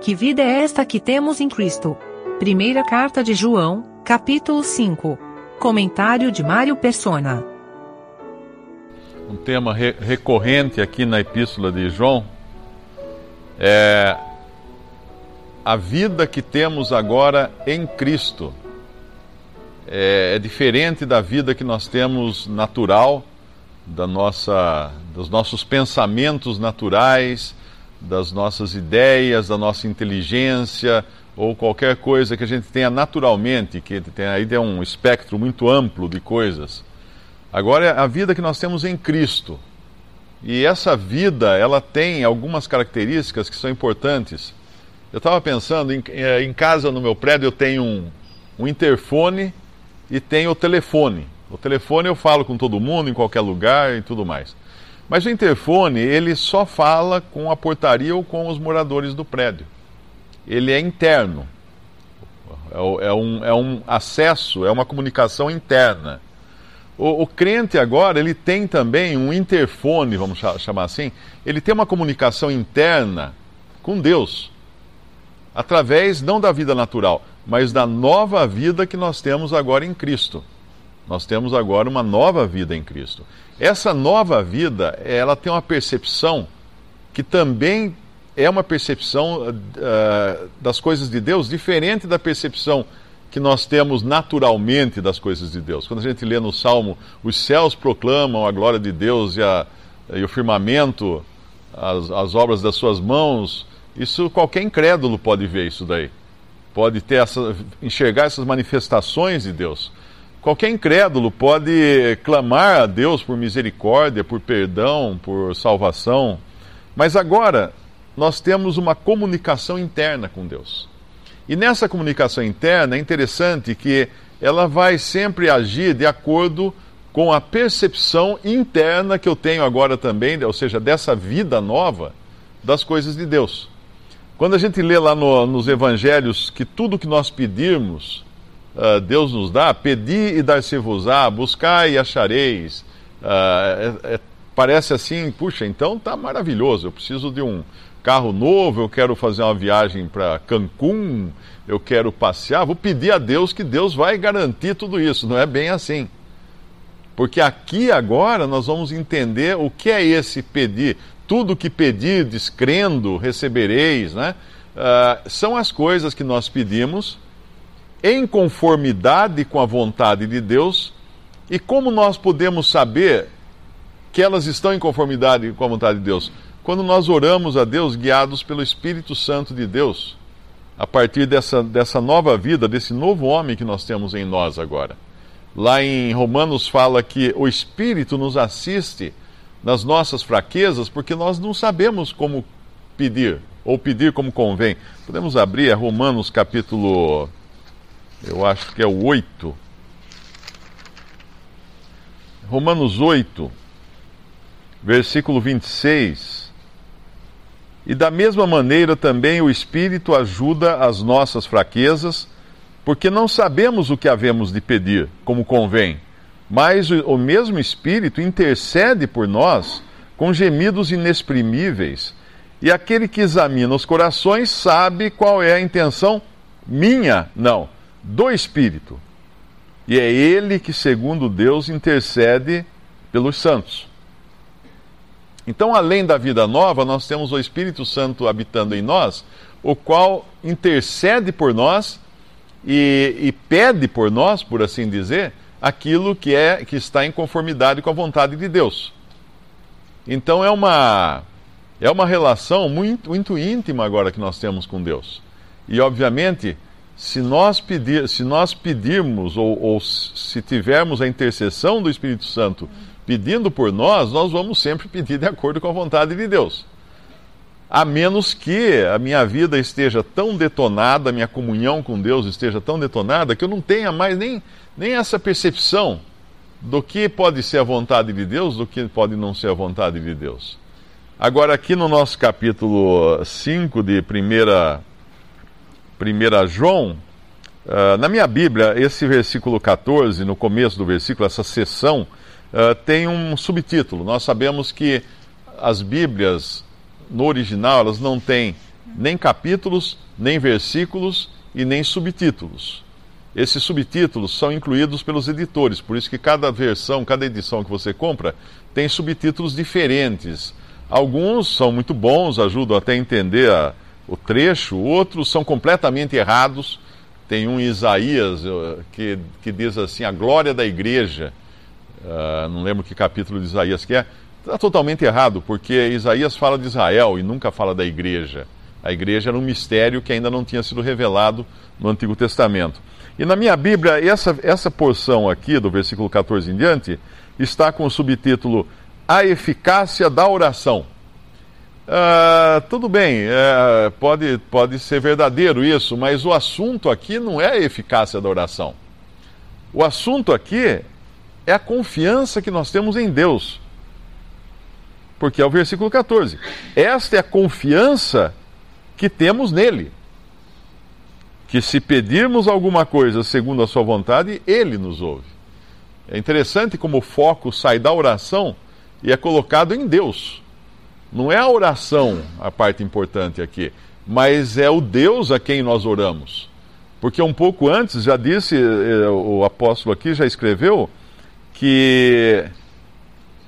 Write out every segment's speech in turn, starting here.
Que vida é esta que temos em Cristo? Primeira carta de João, capítulo 5. Comentário de Mário Persona. Um tema re recorrente aqui na epístola de João é a vida que temos agora em Cristo. É, é diferente da vida que nós temos natural, da nossa, dos nossos pensamentos naturais, das nossas ideias, da nossa inteligência ou qualquer coisa que a gente tenha naturalmente, que tem aí é um espectro muito amplo de coisas. Agora é a vida que nós temos em Cristo. E essa vida, ela tem algumas características que são importantes. Eu estava pensando, em, eh, em, casa no meu prédio eu tenho um, um interfone e tenho o telefone. O telefone eu falo com todo mundo, em qualquer lugar e tudo mais. Mas o interfone, ele só fala com a portaria ou com os moradores do prédio. Ele é interno. É, é um, é um acesso, é uma comunicação interna. O, o, crente agora, ele tem também um interfone, vamos chamar assim, ele tem uma comunicação interna com Deus, através não da vida natural, mas da nova vida que nós temos agora em Cristo. Nós temos agora uma nova vida em Cristo. Essa nova vida, ela tem uma percepção que também é uma percepção uh, das coisas de Deus diferente da percepção que nós temos naturalmente das coisas de Deus. Quando a gente lê no Salmo, os céus proclamam a glória de Deus e, a, e o firmamento, as, as obras das suas mãos, isso qualquer incrédulo pode ver isso daí. Pode ter essa, enxergar essas manifestações de Deus. Qualquer incrédulo pode clamar a Deus por misericórdia, por perdão, por salvação, mas agora nós temos uma comunicação interna com Deus. E nessa comunicação interna é interessante que ela vai sempre agir de acordo com a percepção interna que eu tenho agora também, ou seja, dessa vida nova das coisas de Deus. Quando a gente lê lá no, nos evangelhos que tudo que nós pedirmos, uh, Deus nos dá, pedi e dar-se-vos-á, buscai e achareis. Uh, é, é, parece assim, puxa, então tá maravilhoso, eu preciso de um carro novo, eu quero fazer uma viagem para Cancún, eu quero passear, vou pedir a Deus que Deus vai garantir tudo isso. Não é bem assim. Porque aqui agora nós vamos entender o que é esse pedir. Tudo que pedirdes, crendo, recebereis, né? Uh, são as coisas que nós pedimos em conformidade com a vontade de Deus. E como nós podemos saber que elas estão em conformidade com a vontade de Deus? Quando nós oramos a Deus guiados pelo Espírito Santo de Deus, a partir dessa, dessa nova vida, desse novo homem que nós temos em nós agora. Lá em Romanos fala que o Espírito nos assiste nas nossas fraquezas, porque nós não sabemos como pedir, ou pedir como convém. Podemos abrir Romanos capítulo eu acho que é o 8. Romanos 8, versículo 26. E da mesma maneira também o Espírito ajuda as nossas fraquezas, porque não sabemos o que havemos de pedir, como convém. Mas o mesmo Espírito intercede por nós com gemidos inexprimíveis. E aquele que examina os corações sabe qual é a intenção minha, não do Espírito. E é ele que, segundo Deus, intercede pelos santos. Então, além da vida nova, nós temos o Espírito Santo habitando em nós, o qual intercede por nós e, e pede por nós, por assim dizer, aquilo que é que está em conformidade com a vontade de Deus. Então é uma é uma relação muito, muito íntima agora que nós temos com Deus. E obviamente se nós, pedir, se nós pedirmos, ou, ou se tivermos a intercessão do Espírito Santo pedindo por nós, nós vamos sempre pedir de acordo com a vontade de Deus. A menos que a minha vida esteja tão detonada, a minha comunhão com Deus esteja tão detonada, que eu não tenha mais nem, nem essa percepção do que pode ser a vontade de Deus, do que pode não ser a vontade de Deus. Agora, aqui no nosso capítulo 5 de primeira 1 João, uh, na minha Bíblia, esse versículo 14, no começo do versículo, essa sessão, uh, tem um subtítulo. Nós sabemos que as Bíblias, no original, elas não têm nem capítulos, nem versículos e nem subtítulos. Esses subtítulos são incluídos pelos editores, por isso que cada versão, cada edição que você compra, tem subtítulos diferentes. Alguns são muito bons, ajudam até a entender a, o trecho, outros são completamente errados. Tem um Isaías eh, que, que diz assim: a glória da igreja. Uh, não lembro que capítulo de Isaías que é. Está totalmente errado, porque Isaías fala de Israel e nunca fala da igreja. A igreja era um mistério que ainda não tinha sido revelado no Antigo Testamento. E na minha Bíblia, essa, essa porção aqui, do versículo 14 em diante, está com o subtítulo A Eficácia da Oração. Uh, tudo bem, uh, pode, pode ser verdadeiro isso, mas o assunto aqui não é a eficácia da oração. O assunto aqui é a confiança que nós temos em Deus. Porque é o versículo 14. Esta é a confiança que temos nele que se pedirmos alguma coisa segundo a sua vontade, ele nos ouve. É interessante como o foco sai da oração e é colocado em Deus. Não é a oração a parte importante aqui, mas é o Deus a quem nós oramos. Porque um pouco antes já disse, eh, o apóstolo aqui já escreveu, que,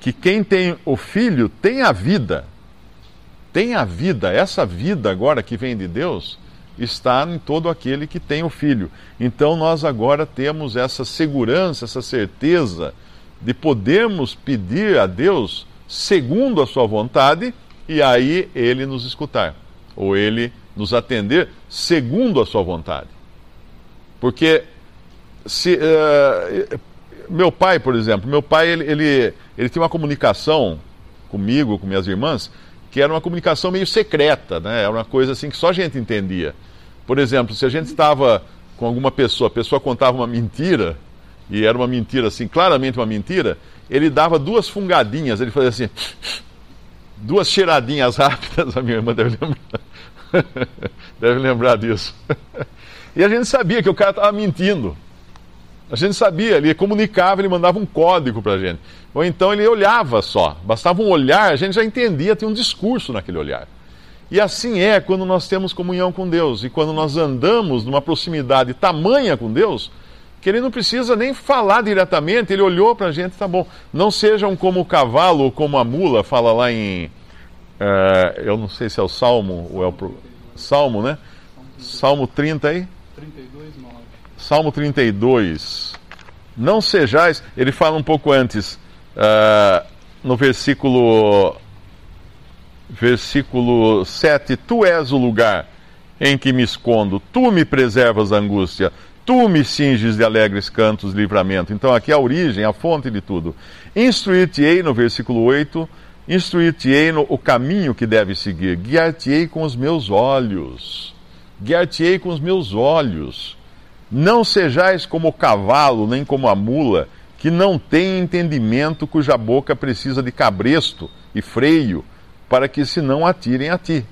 que quem tem o filho tem a vida. Tem a vida, essa vida agora que vem de Deus está em todo aquele que tem o filho. Então nós agora temos essa segurança, essa certeza de podermos pedir a Deus segundo a sua vontade e aí ele nos escutar, ou ele nos atender segundo a sua vontade. Porque se uh, meu pai, por exemplo, meu pai ele, ele, ele tinha uma comunicação comigo, com minhas irmãs, que era uma comunicação meio secreta, né? Era uma coisa assim que só a gente entendia. Por exemplo, se a gente estava com alguma pessoa, a pessoa contava uma mentira, e era uma mentira assim, claramente uma mentira, ele dava duas fungadinhas, ele fazia assim, duas cheiradinhas rápidas, a minha irmã deve lembrar, deve lembrar disso. E a gente sabia que o cara estava mentindo. A gente sabia, ele comunicava, ele mandava um código para a gente. Ou então ele olhava só, bastava um olhar, a gente já entendia, tinha um discurso naquele olhar. E assim é quando nós temos comunhão com Deus e quando nós andamos numa proximidade tamanha com Deus, que ele não precisa nem falar diretamente, ele olhou para a gente, tá bom. Não sejam como o cavalo ou como a mula, fala lá em. Uh, eu não sei se é o Salmo ou é o. Salmo, né? Salmo 30 aí? 32, 9. Salmo 32. Não sejais. Ele fala um pouco antes, uh, no versículo versículo 7: Tu és o lugar em que me escondo, tu me preservas da angústia, tu me cinges de alegres cantos livramento. Então, aqui é a origem, a fonte de tudo. Instruir-te-ei, no versículo 8, instruir-te-ei o caminho que deve seguir, guiar-te-ei com os meus olhos, guiar-te-ei com os meus olhos. Não sejais como o cavalo, nem como a mula, que não tem entendimento, cuja boca precisa de cabresto e freio, para que se não atirem a ti.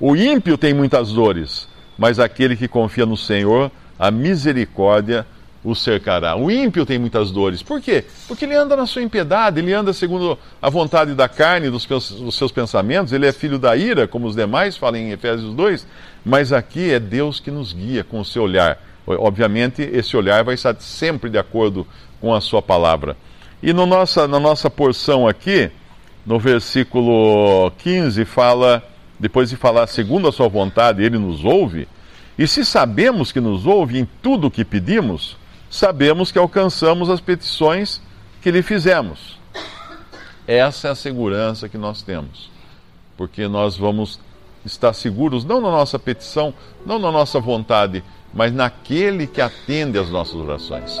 O ímpio tem muitas dores, mas aquele que confia no Senhor, a misericórdia o cercará. O ímpio tem muitas dores. Por quê? Porque ele anda na sua impiedade, ele anda segundo a vontade da carne, dos, dos seus pensamentos, ele é filho da ira, como os demais, fala em Efésios 2, mas aqui é Deus que nos guia com o seu olhar. Obviamente, esse olhar vai estar sempre de acordo com a sua palavra. E no nossa, na nossa porção aqui, no versículo 15, fala, depois de falar segundo a sua vontade, ele nos ouve. E se sabemos que nos ouve em tudo o que pedimos, sabemos que alcançamos as petições que lhe fizemos. Essa é a segurança que nós temos, porque nós vamos estar seguros não na nossa petição, não na nossa vontade, mas naquele que atende às nossas orações.